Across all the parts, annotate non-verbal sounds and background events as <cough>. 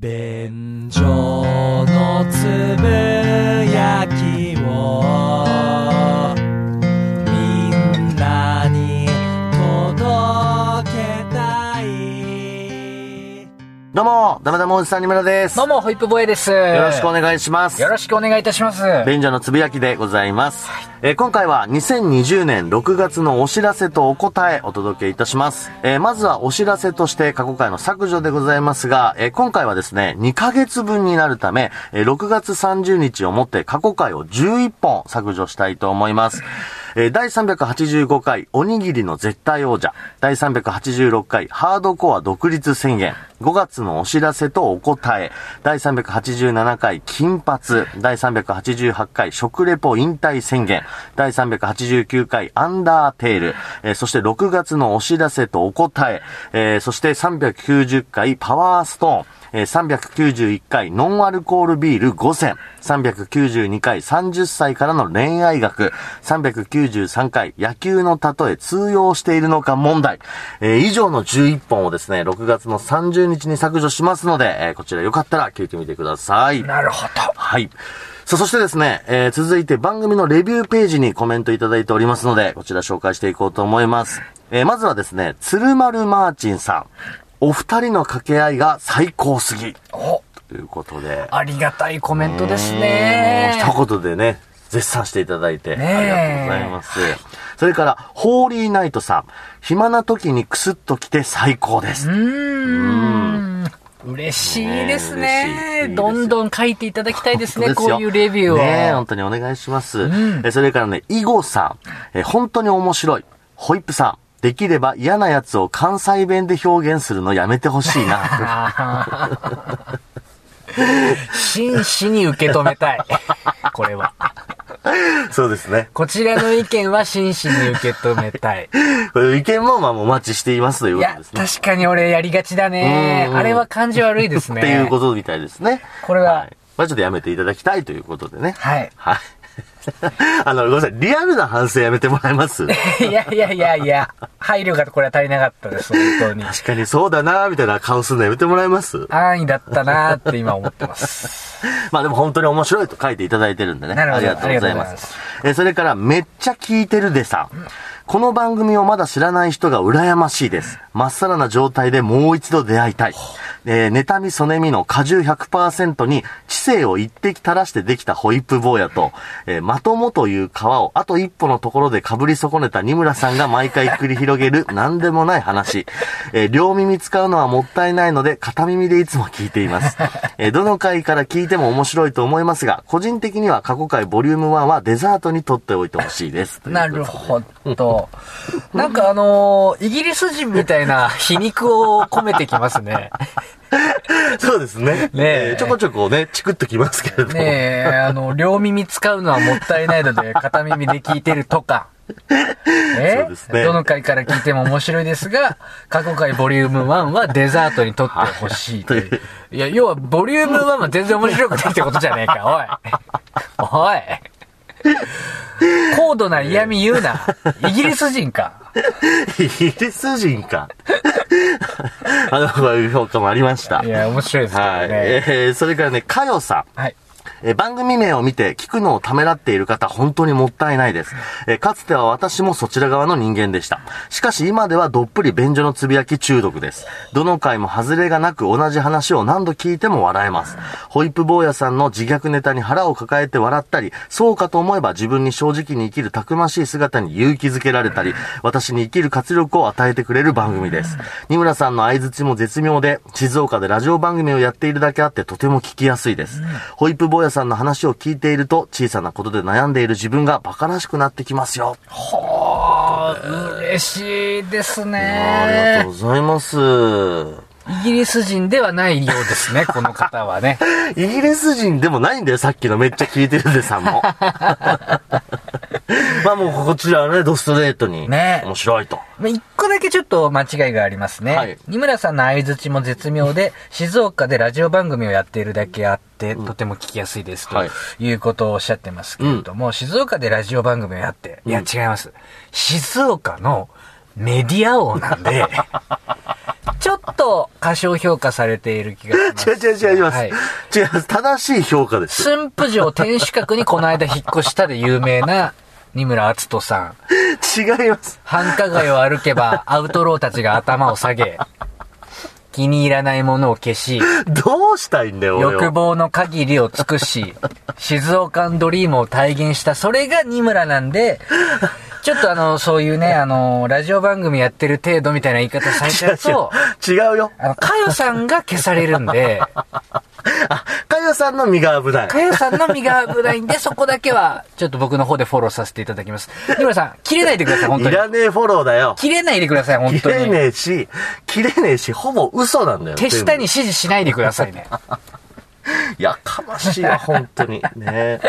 便所のつぶやきをみんなに届けたいどうも、ダメダメおじさんにむらです。よどうも、ホイップボーイです。よろしくお願いします。よろしくお願いいたします。便所のつぶやきでございます。えー今回は2020年6月のお知らせとお答えお届けいたします。えーまずはお知らせとして過去回の削除でございますが、えー今回はですね、2ヶ月分になるため、えー6月30日をもって過去回を11本削除したいと思います。えー第385回おにぎりの絶対王者、第386回ハードコア独立宣言、5月のお知らせとお答え、第387回金髪、第388回食レポ引退宣言、第389回アンダーテール、えーそして6月のお知らせとお答え、えーそして390回パワーストーン、えー391回ノンアルコールビール5選、392回30歳からの恋愛学、393回野球の例え通用しているのか問題、えー以上の11本をですね、6月の30日に削除しますので、えーこちらよかったら聞いてみてください。なるほど。はい。さあ、そしてですね、えー続いて番組のレビューページにコメントいただいておりますので、こちら紹介していこうと思います。えーまずはですね、鶴丸マーチンさん。お二人の掛け合いが最高すぎ。お、ということで。ありがたいコメントですね。うん一言でね、絶賛していただいて、ありがとうございます。それから、ホーリーナイトさん。暇な時にクスッと来て最高です。うーん。嬉しいですねね。よどんどん書いていただきたいですね、本当よこういうレビューを。ねえ本当にお願いします。えそれからね、イゴさん。え本当に面白い。ホイップさん。できれば嫌なやつを関西弁で表現するのやめてほしいな。<laughs> 真摯に受け止めたい。これは。<laughs> そうですね。こちらの意見は真摯に受け止めたい。<laughs> これ意見もまあお待ちしていますといういやことです、ね。確かに俺やりがちだねう。んあれは感じ悪いですね。<laughs> っていうことみたいですね。これはいまあちょっとやめていただきたいということでね。はい。はい。あの、ごめんなさい。リアルな反省やめてもらえます？<laughs> いやいやいやいや、配慮がこれは足りなかったです、本当に。確かにそうだなみたいな顔するのやめてもらえます？安易だったなーって今思ってます。<laughs> まあでも本当に面白いと書いていただいてるんでね。なるほどありがとうございありがとうございま。ますえーそれから、めっちゃ聞いてるでさん。この番組をまだ知らない人が羨ましいです。まっさらな状態でもう一度出会いたい。えー、妬み、そねみの果汁100%に知性を一滴垂らしてできたホイップ坊やと、えー、まともという皮をあと一歩のところで被り損ねた二村さんが毎回繰り広げる何でもない話。えー両耳使うのはもったいないので片耳でいつも聞いています。えーどの回から聞いても面白いと思いますが、個人的には過去回ボリューム1はデザートに取っておいてほしいです。<laughs> なるほど。なんかあのーイギリス人みたいな皮肉を込めてきますね。<laughs> そうですね。ねええーちょこちょこね、チクッときますけれども。ねえ、あの、<laughs> 両耳使うのはもったいないので、片耳で聞いてるとか。<laughs> え？そうですねどの回から聞いても面白いですが、過去回ボリューム1はデザートにとってほしいという。いや、要は、ボリューム1は全然面白くないってことじゃねえか、おい。おい。<laughs> 高度な嫌味言うな。イギリス人か。イギリス人か。<laughs> あの、こういう評価もありました。いや、面白いですね。はい。えーそれからね、かよさん。はい。えー番組名を見て聞くのをためらっている方、本当にもったいないです。えーかつては私もそちら側の人間でした。しかし今ではどっぷり便所のつぶやき中毒です。どの回も外れがなく同じ話を何度聞いても笑えます。ホイップ坊やさんの自虐ネタに腹を抱えて笑ったり、そうかと思えば自分に正直に生きるたくましい姿に勇気づけられたり、私に生きる活力を与えてくれる番組です。二村さんの相槌も絶妙で、静岡でラジオ番組をやっているだけあってとても聞きやすいです。ホイップ坊やさんの話を聞いていると、小さなことで悩んでいる自分が馬鹿らしくなってきますよ。はあ、嬉しいですありがねとう。ございます。イギリス人ではないようですね、<laughs> この方はね。イギリス人でもないんだよ、さっきのめっちゃ聞いてるでさんも。<laughs> まあもうこちらはね、ドストレートに。ね面白いと。まあ一個だけちょっと間違いがありますね。はい二村さんの相槌も絶妙で、静岡でラジオ番組をやっているだけあって、とても聞きやすいですとはいいうことをおっしゃってますけれども、静岡でラジオ番組をやって、いや違います。静岡のメディア王なんで、<laughs> っと過小評価されている気がします。<laughs> 違う違う違います。はい違います。正しい評価です。駿府城天守閣にこの間引っ越したで有名な二村篤人さん。違います。繁華街を歩けば <laughs> アウトローたちが頭を下げ、気に入らないものを消し、どうしたいんだよ、欲望の限りを尽くし、<laughs> 静岡ドリームを体現した、それが二村なんで、ちょっとあの、そういうね、あの、ラジオ番組やってる程度みたいな言い方されちゃうと、<laughs> 違うよ。あの、かよさんが消されるんで、<laughs> あ、かよさんの身が危ない。かよさんの身が危ないんで、<laughs> そこだけは、ちょっと僕の方でフォローさせていただきます。二村さん、切れないでください、本当に。いらねえフォローだよ。切れないでください、本当切れに。ねえし、切れねえし、ほぼ嘘なんだよ。手下に全指示しないでくださいね。部やかましいわ、本当に。ね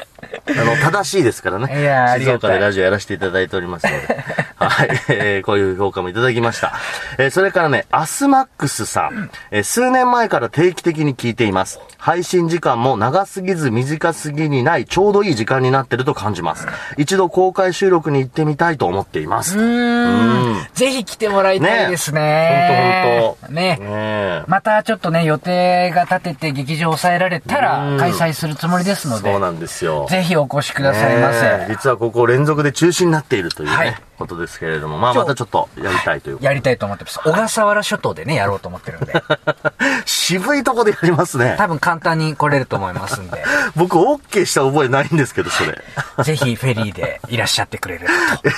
あの、正しいですからね。いや静岡でラジオやらせていただいておりますので。<laughs> はい。えーこういう評価もいただきました。えーそれからね、アスマックスさん。えー数年前から定期的に聞いています。配信時間も長すぎず短すぎにないちょうどいい時間になってると感じます。一度公開収録に行ってみたいと思っています。うーん。ぜひ来てもらいたいですね。ほんとほんと。ね。ねまたちょっとね、予定が立てて劇場を抑えられたら開催するつもりですのでそう、なんですよ。ぜひお越しくださいませ。実はここ連続で中止になっているというね、はいことですけれども、まあまたちょっとやりたいという。やりたいと思ってます。小笠原諸島でね、やろうと思ってるんで。<laughs> 渋いとこでやりますね。多分簡単に来れると思いますんで、<laughs> 僕 OK した覚えないんですけど、それ。<laughs> ぜひフェリーでいらっしゃってくれるえ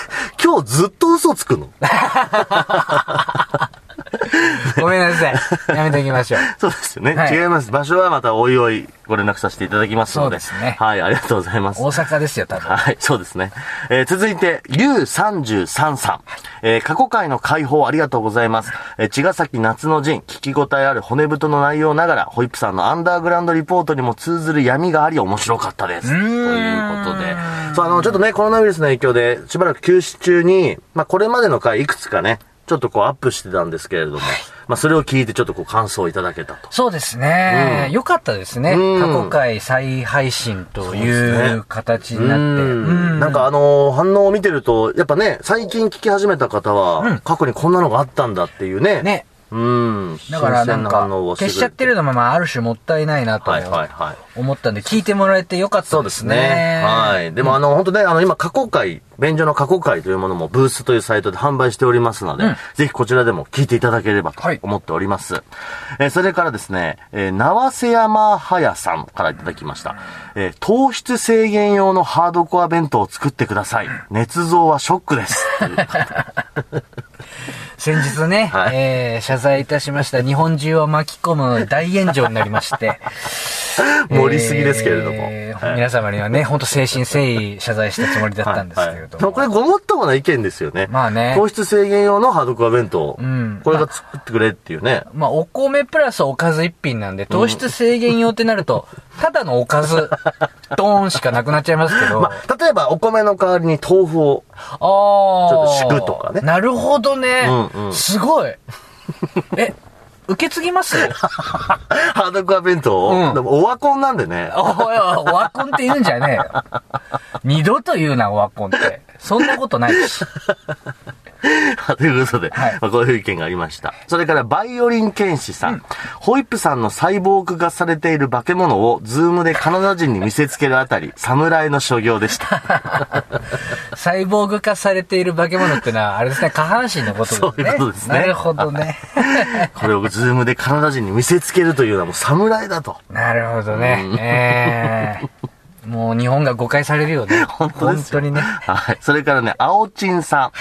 今日ずっと嘘つくの？と。<laughs> ごめんなさい。やめておきましょう。<laughs> そうですよね、はい違います。場所はまたおいおいご連絡させていただきますので。そうですねはい、ありがとうございます。大阪ですよ、多分。はい、そうですね。えー続いて、ゆう33さん。えー過去回の解放ありがとうございます。えー茅ヶ崎夏の陣、聞き応えある骨太の内容ながら、ホイップさんのアンダーグラウンドリポートにも通ずる闇があり面白かったです。ということで。そう、あの、ちょっとね、コロナウイルスの影響で、しばらく休止中に、まあ、これまでの回いくつかね、ちょっとこうアップしてたんですけれども、まあ、それを聞いてちょっとこう感想をいただけたと。そうですね。うんよかったですね。うん過去回再配信という形になって。うんうんなんかあのー反応を見てると、やっぱね、最近聞き始めた方は、過去にこんなのがあったんだっていうね。ね。うん。だからなんか消しちゃってるのもまあある種もったいないなとはいはいはい。思ったんで、聞いてもらえてよかったでそうですすね。ね。はい。でもあの、本当ね、あの、今、過去回、便所の過去回というものもブースというサイトで販売しておりますので、うんぜひこちらでも聞いていただければとはい思っております。えーそれからですね、えー、縄瀬山早さんからいただきました。えー糖質制限用のハードコア弁当を作ってください。捏造はショックです。<laughs> 先日ね、<laughs> はいえー謝罪いたしました。日本中を巻き込む大炎上になりまして。<laughs> 盛りすぎですけれども。えーはい皆様にはね、本当誠心誠意謝罪したつもりだったんですけれどはいはい、これごもっともな意見ですよね。まあね糖質制限用のハードコア弁当。んこれが作ってくれっていうね。まあ、お米プラスおかず一品なんで、糖質制限用ってなると、ただのおかず、<laughs> ドーンしかなくなっちゃいますけど。まあ、例えばお米の代わりに豆腐を。ああ。ちょっと敷くとかねなるほどね。うんうんすごい。え、受け継ぎます？<laughs> ハードコア弁当？を、うんでもオワコンなんでね。おいおい、オワコンって言うんじゃねえよ。二度と言うな、オワコンって。そんなことないし。<laughs> ということで、はいまあ、こういう意見がありました。それから、バイオリン剣士さん。ホイップさんのサイボーグ化されている化け物を、ズームでカナダ人に見せつけるあたり、侍の所業でした。<laughs> サイボーグ化されている化け物ってのは、あれですね、下半身のことですね。そういうことですねなるほどね。<laughs> これをズームでカナダ人に見せつけるというのはもう侍だと。なるほどね。ええもう日本が誤解されるよね。<laughs> 本当ですよ本当にね。はい。それからね、青ちんさん。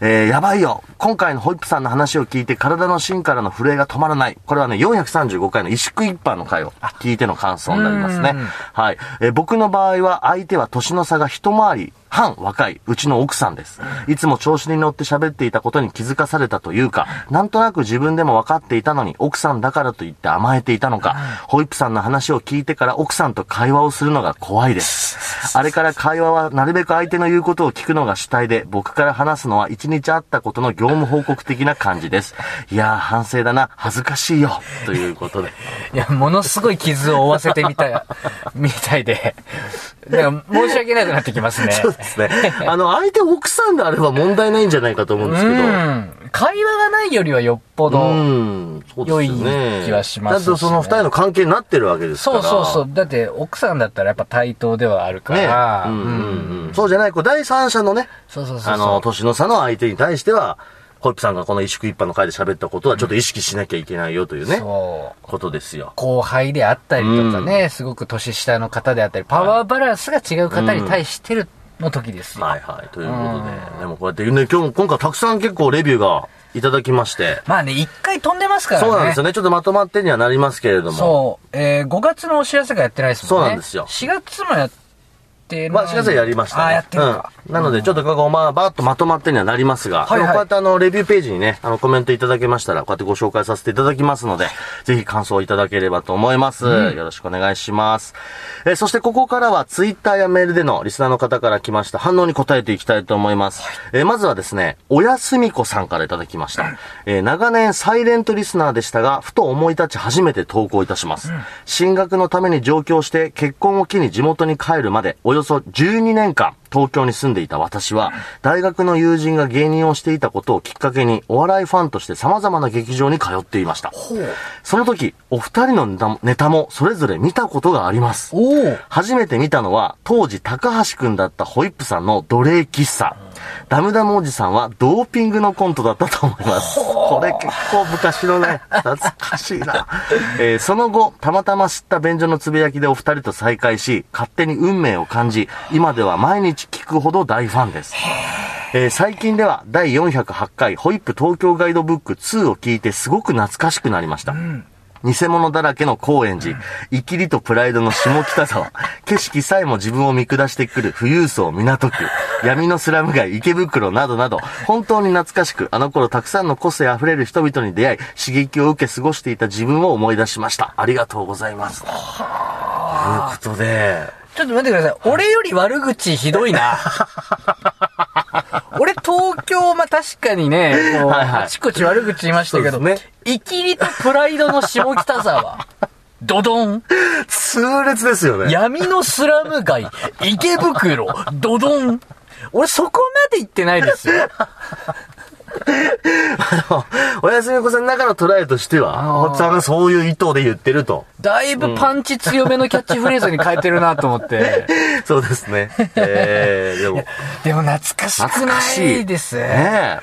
えー、やばいよ。今回のホイップさんの話を聞いて体の芯からの震えが止まらない。これはね、435回の萎縮一般の回を聞いての感想になりますねうん。はい。えー僕の場合は相手は年の差が一回り半若い、うちの奥さんです。いつも調子に乗って喋っていたことに気づかされたというか、なんとなく自分でも分かっていたのに、奥さんだからと言って甘えていたのか、ホイップさんの話を聞いてから奥さんと会話をするのが怖いです。<laughs> あれから会話はなるべく相手の言うことを聞くのが主体で、僕から話すのは一日あったことの業務報告的な感じです。<laughs> いやー、反省だな、恥ずかしいよ、ということで。いや、ものすごい傷を負わせてみた、<laughs> みたいで。だから申し訳なくなってきますね。ですね。<laughs> あの、相手奥さんであれば問題ないんじゃないかと思うんですけど。うん。会話がないよりはよっぽど。良い気はしますしねちゃんとその二人の関係になってるわけですから。そうそうそう。だって、奥さんだったらやっぱ対等ではあるかね。ら。うんうんうん。そうじゃない、こう、第三者のね、そうそうそう。あの、年の差の相手に対しては、ホイップさんがこの萎縮一般の会で喋ったことはちょっと意識しなきゃいけないよというね、そう。ことですよ。後輩であったりとかね、すごく年下の方であったり、パワーバランスが違う方に対してるの時ですよ。はいはい。ということで、でもこうやってね、今日も、今回たくさん結構レビューがいただきまして、まあね、一回飛んでますからね。そうなんですよね。ちょっとまとまってにはなりますけれども。そう。えー、5月のお知らせがやってないですもんね。そうなんですよ4月もやってない。まあ、4月はやりました、ね。あ、やってるか。うん。なので、ちょっとここ、まあ、ばーっとまとまってにはなりますが、はいはいこうやってあの、レビューページにね、あの、コメントいただけましたら、こうやってご紹介させていただきますので、ぜひ感想いただければと思います。よろしくお願いします。えーそしてここからは、ツイッターやメールでのリスナーの方から来ました反応に答えていきたいと思います。えーまずはですね、おやすみこさんからいただきました。えー長年サイレントリスナーでしたが、ふと思い立ち初めて投稿いたします。進学のために上京して、結婚を機に地元に帰るまで、およそ12年間、東京に住んでいた私は、大学の友人が芸人をしていたことをきっかけに、お笑いファンとして様々な劇場に通っていました。その時、お二人のネタもネタもそれぞれ見たことがあります。初めて見たのは、当時高橋くんだったホイップさんの奴隷喫茶。ダムダムおじさんはドーピングのコントだったと思います。これ結構昔のね、懐かしいな。<laughs> えーその後、たまたま知った便所のつぶやきでお二人と再会し、勝手に運命を感じ、今では毎日聞くほど大ファンです。えー最近では第408回ホイップ東京ガイドブック2を聞いてすごく懐かしくなりました。偽物だらけの高円寺、生きりとプライドの下北沢、<laughs> 景色さえも自分を見下してくる富裕層港区、闇のスラム街池袋などなど、本当に懐かしく、あの頃たくさんの個性あふれる人々に出会い、刺激を受け過ごしていた自分を思い出しました。ありがとうございます。ということで、ちょっと待ってください。俺より悪口ひどいな。<laughs> 俺東京、まあ、確かにね、こう、はいはいあちこち悪口言いましたけど、そうですイキリとプライドの下北沢。<laughs> ドドン。痛烈ですよね。闇のスラム街、<laughs> 池袋、ドドン。俺そこまで行ってないですよ。<laughs> おやすみこさんの中のトライとしては、おっさんがそういう意図で言ってると。だいぶパンチ強めのキャッチフレーズに変えてるなと思って。<laughs> そうですね。えー、でも、でも懐かしくなしい。いです。ね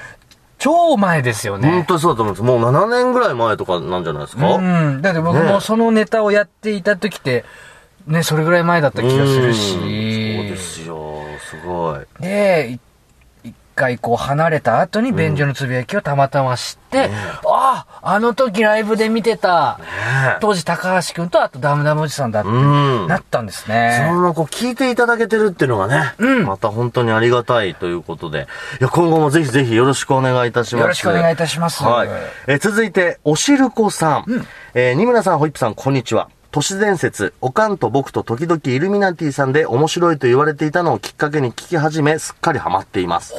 超前ですよえ。本ね。当にそうだと思うんです。もう7年ぐらい前とかなんじゃないですか？うん。だって僕ねもそのネタをやっていた時って、ね、それぐらい前だった気がするうんし。そうですよ。すごい。で、い一回こう離れた後に便所のつぶやきをたまたま知って、ああ、あの時ライブで見てた、ね当時高橋くんとあとダムダムおじさんだってうん。なったんですそね。のままこう聞いていただけてるっていうのがね、うんまた本当にありがたいということで、いや、今後もぜひぜひよろしくお願いいたします。よろしくお願いいたします。はい。えー続いて、おしるこさん。えー、二村さん、ホイップさん、こんにちは。都市伝説、おかんと僕と時々イルミナティさんで面白いと言われていたのをきっかけに聞き始め、すっかりハマっています。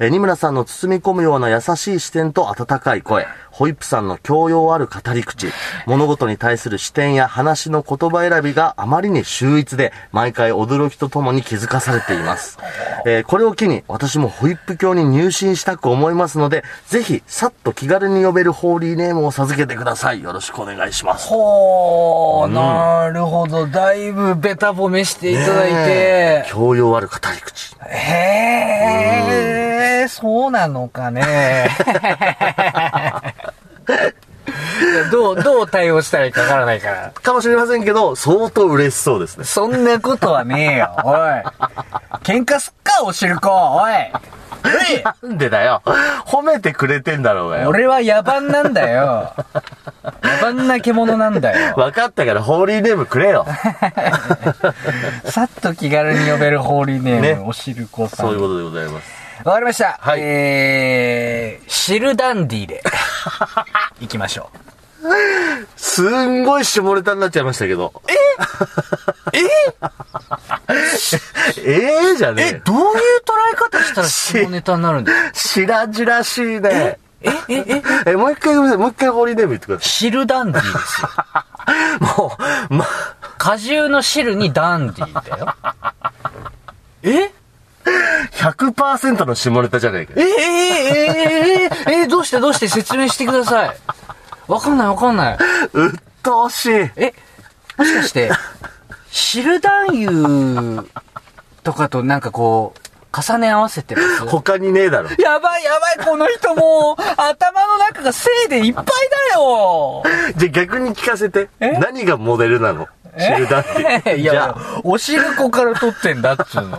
えー、二村さんの包み込むような優しい視点と温かい声、ホイップさんの教養ある語り口、物事に対する視点や話の言葉選びがあまりに秀逸で、毎回驚きとともに気づかされています。<laughs> えーこれを機に私もホイップ教に入信したく思いますので、ぜひ、さっと気軽に呼べるホーリーネームを授けてください。よろしくお願いします。ほー、なるほど。だいぶベタ褒めしていただいねてえ。教養ある語り口。へー、そうなのかね。<laughs> <laughs> どう、どう対応したらいいかわからないから。かもしれませんけど、相当嬉しそうですね。そんなことはねえよ、おい。喧嘩すっか、おしるこ、おい。なんでだよ。褒めてくれてんだろうがよ。俺は野蛮なんだよ。野蛮な獣なんだよ。分かったから、ホーリーネームくれよ。<laughs> さっと気軽に呼べるホーリーネーム、ねおしるこさん。そういうことでございます。わかりました。はいえー、シルダンディで、行きましょすんごい下ネタになっちゃいましたけど。え？<laughs> えええじゃう。え、ねえ。どういう捉え方したら下ネタになるんですか白々しいね。え、え、え、え、もう一回ごめんなさい。もう一回ホーリーネーム言ってくださシルダンディですよ。い。<laughs> もう、ま、果汁の汁にダンディだよ。え？100%の下ネタじゃねえかえ。ええ？え？え？え？え？え？どうして？どうして？説明してください。わかんないわかんない。うっとうしい。え、もしかして、シル男優とかとなんかこう、重ね合わせてます？他にねえだろ。やばいやばい、この人もう、頭の中が性でいっぱいだよじゃあ逆に聞かせて。え？何がモデルなの？知るだって。<laughs> いじゃや、おしるこから撮ってんだっつうのよ。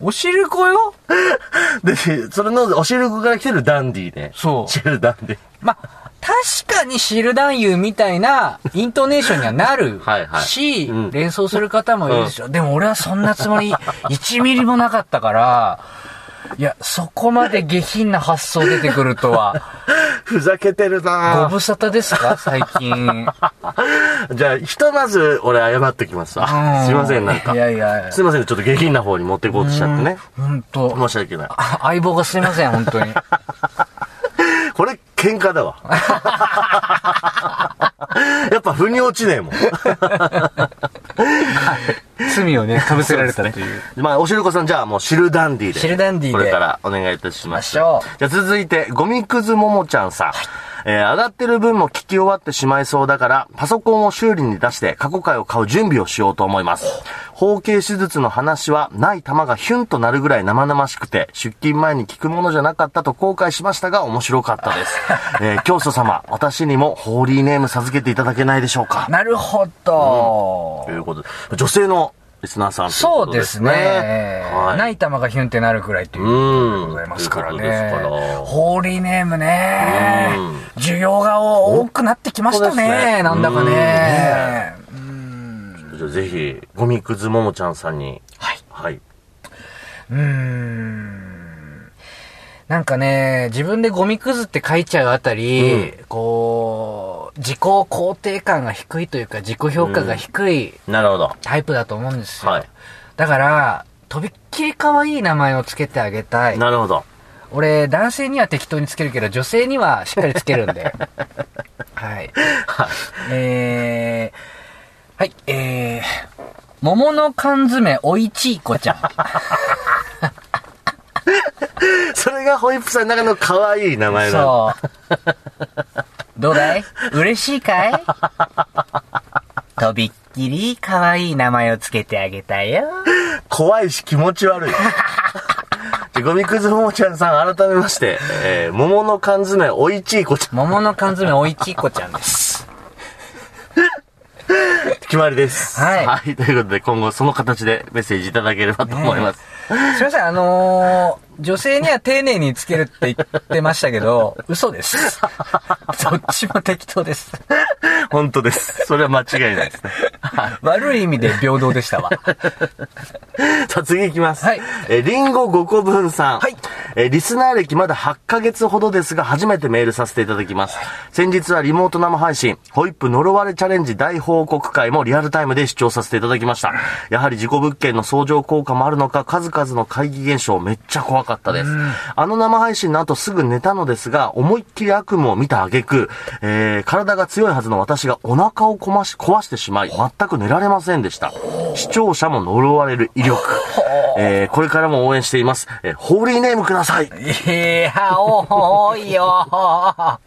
おしるこよ？あ、で、それのお汁粉から来てるダンディーね。そう知るダンディー。まあ、確かにシル男優みたいなイントネーションにはなる <laughs> はいはいし、うん連想する方もいるでしょ。でも俺はそんなつもり1ミリもなかったから、いや、そこまで下品な発想出てくるとは、<laughs> ふざけてるごな無沙汰ですか？最近。<laughs> じゃあ、ひとまず俺謝ってきますわ。すいません、なんかい。やいやすいません、ちょっと下品な方に持っていこうとしちゃってね。本当申し訳ない。あ相棒がすいません、本当に。喧嘩だわ。<laughs> やっぱ腑に落ちねえもん。罪をね、被せられたという。まあ、おしるこさん、じゃあもう、シルダンディで。シルダンディでこれからお願いいたします。ましょうじゃあ続いて、ゴミくずももちゃんさん。えー上がってる分も聞き終わってしまいそうだから、パソコンを修理に出して過去回を買う準備をしようと思います。包茎手術の話は、ない玉がヒュンとなるぐらい生々しくて、出勤前に聞くものじゃなかったと後悔しましたが、面白かったです。<laughs> えー教祖様、私にもホーリーネーム授けていただけないでしょうか？なるほどと。いうことで、女性のリスナーさんといそうですすね。ね。はい。ない玉がヒュンってなるくらいということでございますからね。ホーリーネームねうん。需要が多くなってきましたねね。なんだかね。じゃあぜひ、ゴミくずももちゃんさんに。はい。はい。うーん。なんかね、自分でゴミくずって書いちゃうあたり、こう、自己肯定感が低いというか、自己評価が低いなるほど。タイプだと思うんですよ。はいだから、とびっきり可愛い名前をつけてあげたい。なるほど。俺、男性には適当につけるけど、女性にはしっかりつけるんで。<laughs> はい。えー、はい、えー、桃の缶詰おいちいこちゃん。<laughs> がホイップさんの中の可愛い名前なの。そう。どうだい？嬉しいかい？<laughs> とびっきり可愛い名前をつけてあげたよ。怖いし気持ち悪い。じゃあゴミくずももちゃんさん、改めまして、えー、桃の缶詰おいちいこちゃん、桃の缶詰おいちいこちゃんです。<laughs> 決まりです。はいはい。ということで、今後その形でメッセージいただければと思います。<laughs> すいません、あのー、女性には丁寧につけるって言ってましたけど、<laughs> 嘘です。<laughs> どっちも適当です。本当です。それは間違いないですね。悪い意味で平等でしたわ。さあ次行きます。はいえー、リンゴ5個分さん。はいえーリスナー歴まだ8ヶ月ほどですが、初めてメールさせていただきます。先日はリモート生配信、ホイップ呪われチャレンジ大報告会もリアルタイムで視聴させていただきました。やはり事故物件の相乗効果もあるのか、数々の怪奇現象めっちゃ怖かったです。あの生配信の後すぐ寝たのですが、思いっきり悪夢を見た挙句、えー体が強いはずの私がお腹をこまし壊してしまい、全く寝られませんでした。視聴者も呪われる威力。えーこれからも応援しています。えーホーリーネームください。いや、多いよ。<laughs>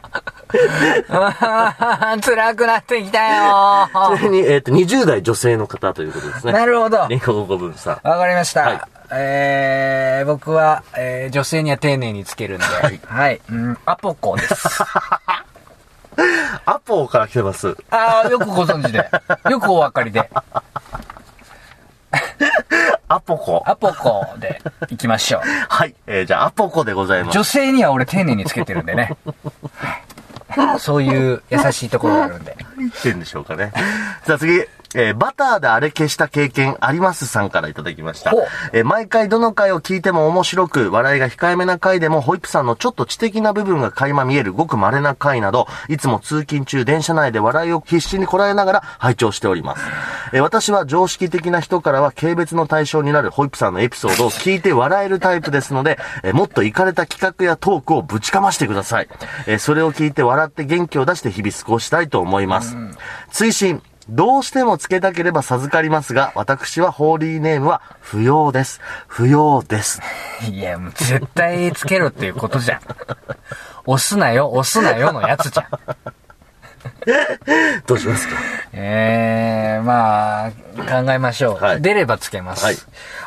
辛くなってきたよ。<laughs> ちなみに、えっ、と、20代女性の方ということですね。なるほど。リンゴ5分さん。わかりました。はいえー、僕は、えー、女性には丁寧につけるんで。はい。うん、アポコです。<laughs> アポーから来てます。ああ、よくご存知で。よくお分かりで。<laughs> アポコ。アポコで行きましょう。はい。えーじゃあ、アポコでございます。女性には俺丁寧につけてるんでね。そういう優しいところがあるんで。言ってんでしょうかね。さあ次。えーバターであれ消した経験ありますさんからいただきました。えー毎回どの回を聞いても面白く、笑いが控えめな回でも、ホイップさんのちょっと知的な部分が垣間見えるごく稀な回など、いつも通勤中電車内で笑いを必死にこらえながら拝聴しております。えー私は常識的な人からは軽蔑の対象になるホイップさんのエピソードを聞いて笑えるタイプですので、えーもっとイかれた企画やトークをぶちかましてください。えーそれを聞いて笑って元気を出して日々過ごしたいと思います。追伸どうしてもつけたければ授かりますが、私はホーリーネームは不要です。不要です。いや、もう絶対つけろっていうことじゃん。押すなよ、押すなよのやつじゃん。<laughs> どうしますか？ええまあ、考えましょう。はい出ればつけます。はい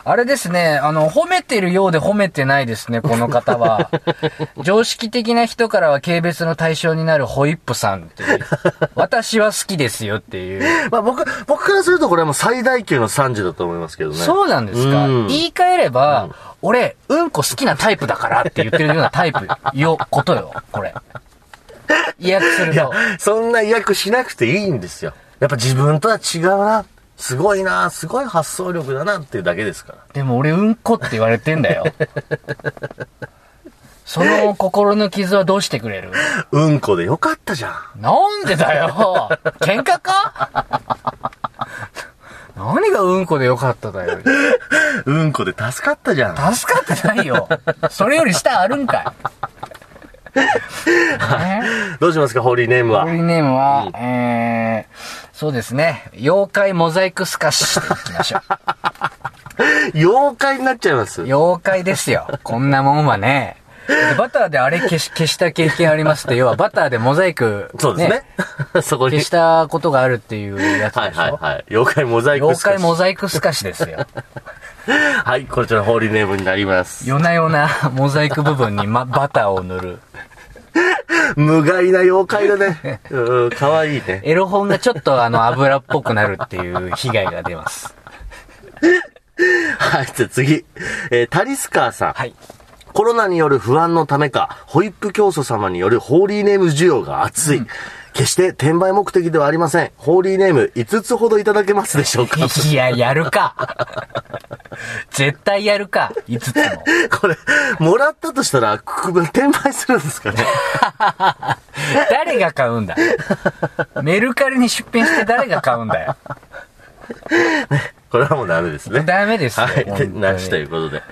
あれですね、あの、褒めてるようで褒めてないですね、<laughs> この方は。常識的な人からは軽蔑の対象になるホイップさんっていう。私は好きですよっていう。<laughs> まあ僕、僕からするとこれはもう最大級の賛辞だと思いますけどね。そうなんですかうん言い換えれば、俺、うんこ好きなタイプだからって言ってるようなタイプよ、ことよ、これ。意訳するいやと。、そんな意訳しなくていいんですよ。やっぱ自分とは違うな。すごいな。すごい発想力だなっていうだけですから。でも俺うんこって言われてんだよ。<laughs> その心の傷はどうしてくれる？うんこでよかったじゃん。なんでだよ喧嘩か？何がうんこでよかっただよ。<laughs> うんこで助かったじゃん。助かってないよ。それより下あるんかい。ね <laughs> どうしますか、ホーリーネームは？ホーリーネームは、えー、そうですね。妖怪モザイクスカシでいきましょう。<laughs> 妖怪になっちゃいます？妖怪ですよ。こんなもんはね。でバターであれ消し、消した経験ありますって、要はバターでモザイク、そうですね。<laughs> そこに。消したことがあるっていうやつはいでしょ、はいはい。妖怪モザイク妖怪モザザイクスカシですよ。はい、こちらホーリーネームになります。夜な夜なモザイク部分に、ま、バターを塗る。無害な妖怪だね。<laughs> うん、かわいいね。エロ本がちょっとあの油っぽくなるっていう被害が出ます。はい、じゃあ次。えータリスカーさん。はい。コロナによる不安のためか、ホイップ教祖様によるホーリーネーム需要が熱い。決して転売目的ではありません。ホーリーネーム5つほどいただけますでしょうか？いや、やるか。<laughs> 絶対やるか。5つも。<laughs> これ、もらったとしたら、く転売するんですかね？<laughs> 誰が買うんだ？メルカリに出品して誰が買うんだよ？これはもうダメですね。ダメですよ。はい、なしということで。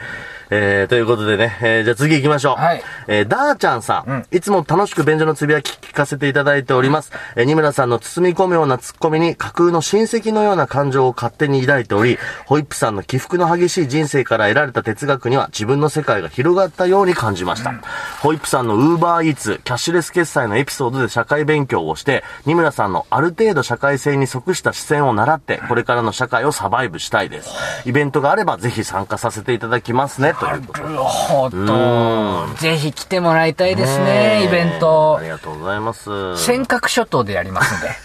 えー、ということでね、えー、じゃあ次行きましょう。はいえー、ダーちゃんさん,、いつも楽しく便所のつぶやき聞かせていただいております。えー、二村さんの包み込むようなツッコミに架空の親戚のような感情を勝手に抱いており、ホイップさんの起伏の激しい人生から得られた哲学には自分の世界が広がったように感じました。ホイップさんのウーバーイーツ、キャッシュレス決済のエピソードで社会勉強をして、二村さんのある程度社会性に即した視線を習って、これからの社会をサバイブしたいです。イベントがあればぜひ参加させていただきますね、ということで。なるほど。ぜひ来てもらいたいですね、イベントあり。がとうございます。尖閣諸島でやりますんで。<laughs>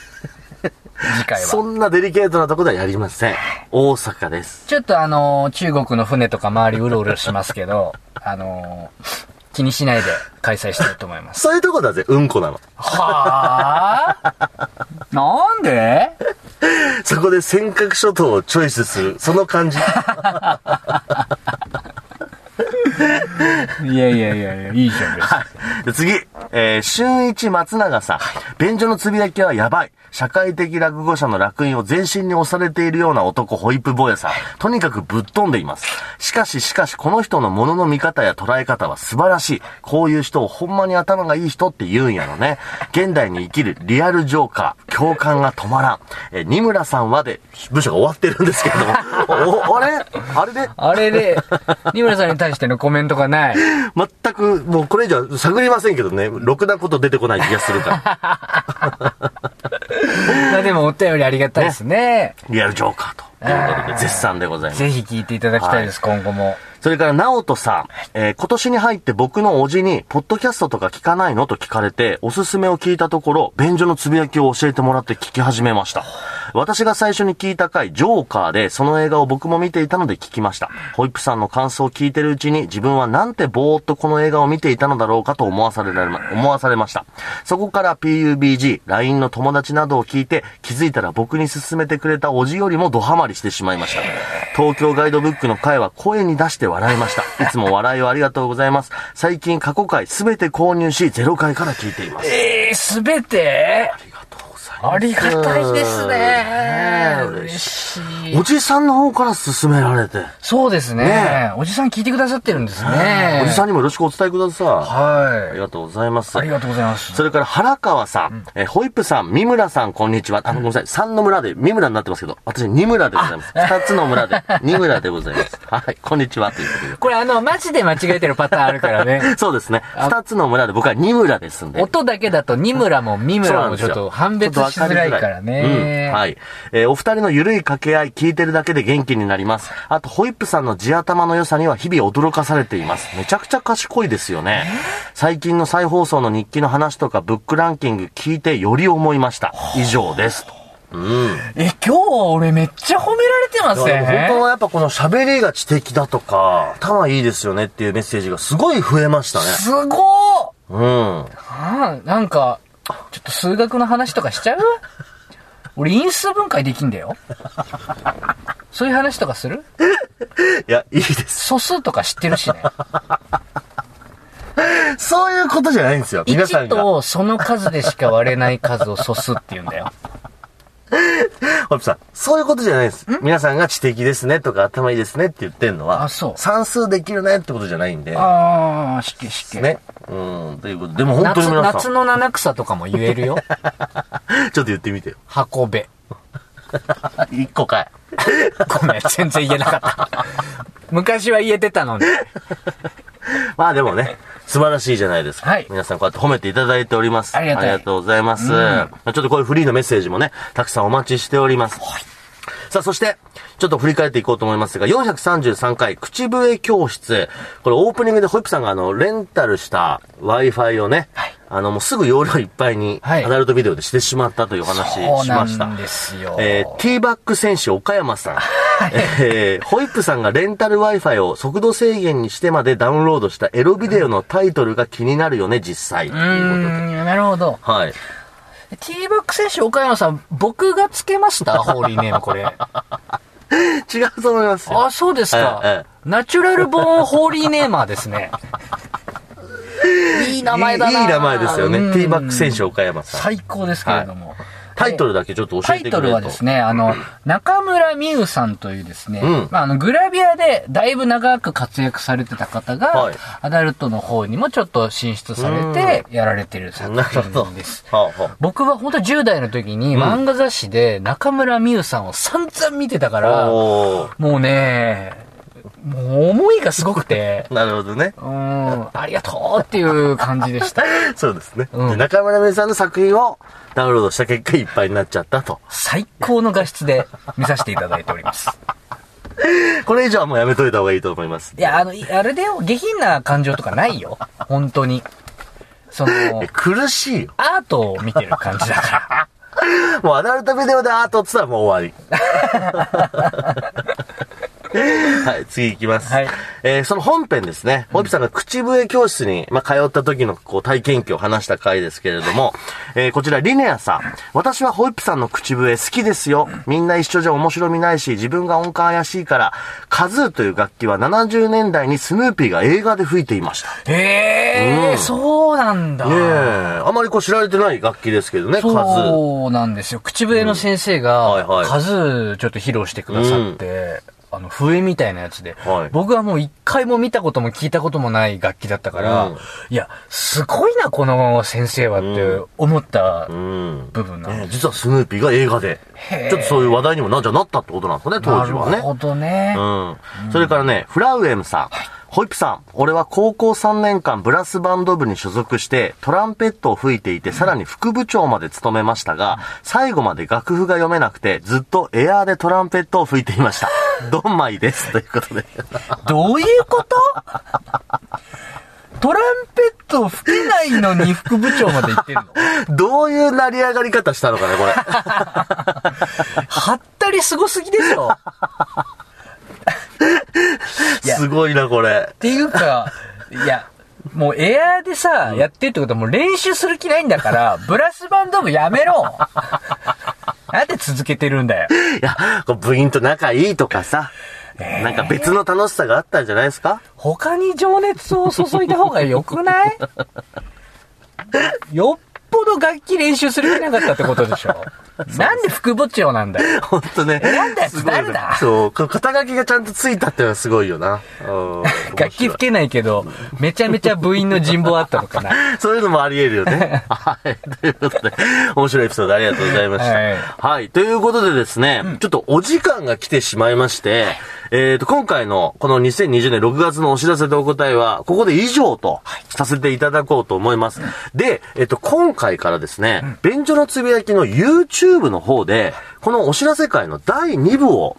次回は。そんなデリケートなとこではやりません。大阪です。ちょっとあのー中国の船とか周りうろうろしますけど、<laughs> あのー気にしないで開催したいと思います。そういうとこだぜ、うんこなの。はあ？なんで？<laughs> そこで尖閣諸島をチョイスする、その感じ。いやいやいやいや、いいじゃん、別にで次、えー、春一松永さん。便所のつぶやきはやばい。社会的落語者の楽印を全身に押されているような男、ホイップ坊やさん。とにかくぶっ飛んでいます。しかししかし、この人のものの見方や捉え方は素晴らしい。こういう人をほんまに頭がいい人って言うんやろね。現代に生きるリアルジョーカー、共感が止まらん。えー、二村さんはで、部署が終わってるんですけれども。お、あれ？あれで？あれで、二村さんに対してのコメントがない。全く、もうこれ以上探りませんけどね、ろくなこと出てこない気がするから。<laughs> まあでもお便りありがたいですね。リアルジョーカーということで、絶賛でございます。ぜひ聞いていただきたいです、今後も。それから、直人さん、えー今年に入って僕のおじに、ポッドキャストとか聞かないの？と聞かれて、おすすめを聞いたところ、便所のつぶやきを教えてもらって聞き始めました。私が最初に聞いた回、ジョーカーで、その映画を僕も見ていたので聞きました。ホイップさんの感想を聞いてるうちに、自分はなんてぼーっとこの映画を見ていたのだろうかと思わされられ、思わされました。そこから PUBG、LINE の友達などを聞いて、気づいたら僕に勧めてくれたおじよりもドハマりしてしまいました。東京ガイドブックの回は声に出して笑いました。いつも笑いをありがとうございます。最近過去回すべて購入し、ゼロ回から聞いています。えー、すべて？ありがたいですね。嬉しい。おじさんの方から勧められて。そうですねねおじさん聞いてくださってるんですね。おじさんにもよろしくお伝えください。ありはがとうございます。い。ありがとうございます。それから原川さん、えーホイップさん、三村さん、こんにちは。あの、ごめんなさい。三の村で三村になってますけど、私二村でございます。二つの村で二村でございます。<laughs> はい、こんにちは。ということで。これあの、マジで間違えてるパターンあるからね。<laughs> そうですね。二つの村で僕は二村ですんで。音だけだと、二村も三村もちょっと判別しづらいからね。うん。はい。えーお二人のゆるい掛け合い聞いてるだけで元気になります。あと、ホイップさんの地頭の良さには日々驚かされています。めちゃくちゃ賢いですよね。最近の再放送の日記の話とかブックランキング聞いてより思いました。以上です。とうん。え、今日俺めっちゃ褒められてますいやでも本当ね。はやっぱこの喋りが知的だとか、頭いいですよねっていうメッセージがすごい増えましたね。すごーうん。なんか、ちょっと数学の話とかしちゃう？俺因数分解できんだよ。そういう話とかする？いや、いいです。素数とか知ってるしね。そういうことじゃないんですよ。皆さん1が。とその数でしか割れない数を素数って言うんだよ。<laughs> ホイップさん、そういうことじゃないです。皆さんが知的ですねとか頭いいですねって言ってんのは、あそう算数できるねってことじゃないんで、あー、しけしけ。ね。うん、ということで、でも本当夏に皆さん、夏の七草とかも言えるよ。<laughs> ちょっと言ってみてよ。運べ。<laughs> 一個かい。ごめん、全然言えなかった。昔は言えてたのに。まあでもね、素晴らしいじゃないですか。はい皆さんこうやって褒めていただいております。ありがとうございます。まあちょっとこういうフリーのメッセージもね、たくさんお待ちしております。さあ、そして、ちょっと振り返っていこうと思いますが、433回、口笛教室。これオープニングでホイップさんがあの、レンタルした Wi-Fi をね、あの、もうすぐ容量いっぱいに、はいアダルトビデオでしてしまったというお話そうしました。なんですよ。えー、ティーバック選手岡山さん。<laughs> えー、ホイップさんがレンタル Wi-Fi を速度制限にしてまでダウンロードしたエロビデオのタイトルが気になるよね、実際。とうん、なるほど。はい。ティーバック選手岡山さん、僕がつけました？ホーリーネームこれ。違うと思いますよ。あ、そうですか。ええナチュラルボーンホーリーネーマーですね。<laughs> いい名前だな。いいいい名前ですよね。うんティーバック選手岡山さん。最高ですけれども。タイトルだけちょっと教タイトえてくれると。ルはですね、あの、中村美優さんというですね、うんまあ、あの、グラビアでだいぶ長く活躍されてた方が、はいアダルトの方にもちょっと進出されて、やられてる作。品です。はあは僕は本当10代の時に漫画雑誌で中村美優さんを散々見てたかあ。ら。もうね、もう思いがすごくて、なるほどね。うん、ありがとうっていう感じでした。<laughs> そうですね。うんで中村芽さんの作品をダウンロードした結果いっぱいになっちゃったと。最高の画質で <laughs> 見させていただいております。これ以上はもうやめといた方がいいと思います。いや、あの、いあれでよ、下品な感情とかないよ。本当に。そのえ、苦しいよ。アートを見てる感じだから。<laughs> もうアダルトビデオでアートって言ったらもう終わり。<laughs> はい、次行きます。はいえーその本編ですね。ホイップさんが口笛教室に、まあ、通った時のこう体験記を話した回ですけれども、えーこちらリネアさん。私はホイップさんの口笛好きですよ。みんな一緒じゃ面白みないし、自分が音感怪しいから、カズーという楽器は70年代にスヌーピーが映画で吹いていました。へえ、うんそうなんだ。ねえ、あまりこう知られてない楽器ですけどね、カズー。そうなんですよ。口笛の先生うんはいはいが、数ちょっと披露してくださって、あの、笛みたいなやつで、はい僕はもう一回も見たことも聞いたこともない楽器だったから、うんいや、すごいな、この先生はって思ったうん。部分なんですね、実はスヌーピーが映画で、ちょっとそういう話題にもな、じゃなったってことなんですかね、当時はね。なるほどね。うん。それからね、フラウエムさん。ホイップさん、俺は高校3年間ブラスバンド部に所属して、トランペットを吹いていて、さらに副部長まで務めましたが、最後まで楽譜が読めなくて、ずっとエアーでトランペットを吹いていました。<laughs> ドンマイです。ということで。どういうこと？トランペット吹けないのに副部長まで行ってんの？どういう成り上がり方したのかね、これ。<laughs> はったりすごすぎでしょすごいな、これ。っていうか、いや、もうエアーでさ、やってるってことはもう練習する気ないんだから、ブラスバンド部やめろ。なんで続けてるんだよ。いや、こう部員と仲いいとかさ、なんか別の楽しさがあったんじゃないですか？他に情熱を注いだ方が良くない？よ <laughs> っぽど楽器練習する気なかったってことでしょなんで副部長なんだよ。ほんとね。なんだよ誰だそう。肩書きがちゃんとついたってのはすごいよな。楽器吹けないけど、めちゃめちゃ部員の人望あったのかな。そういうのもあり得るよね。はい。ということで、面白いエピソードありがとうございました。はいはい。ということでですね、ちょっとお時間が来てしまいまして、えっ、と、今回のこの2020年6月のお知らせとお答えは、ここで以上とさせていただこうと思います。で、えっ、と、今回からですね、便所のつぶやきの YouTube の方で、このお知らせ会の第2部を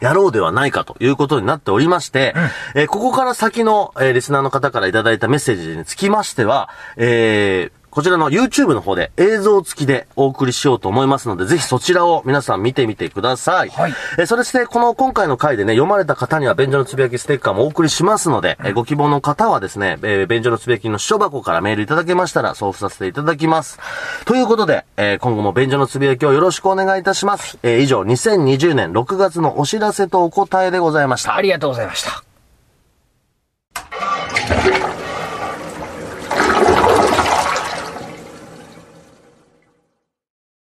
やろうではないかということになっておりまして、えーここから先の、えーリスナーの方からいただいたメッセージにつきましては、えーこちらの YouTube の方で映像付きでお送りしようと思いますので、ぜひそちらを皆さん見てみてください。はいえーそれして、この今回の回でね、読まれた方には便所のつぶやきステッカーもお送りしますので、えーご希望の方はですね、えー便所のつぶやきの書箱からメールいただけましたら送付させていただきます。ということで、えー今後も便所のつぶやきをよろしくお願いいたします。えー以上、2020年6月のお知らせとお答えでございましたあ。りがとうございました。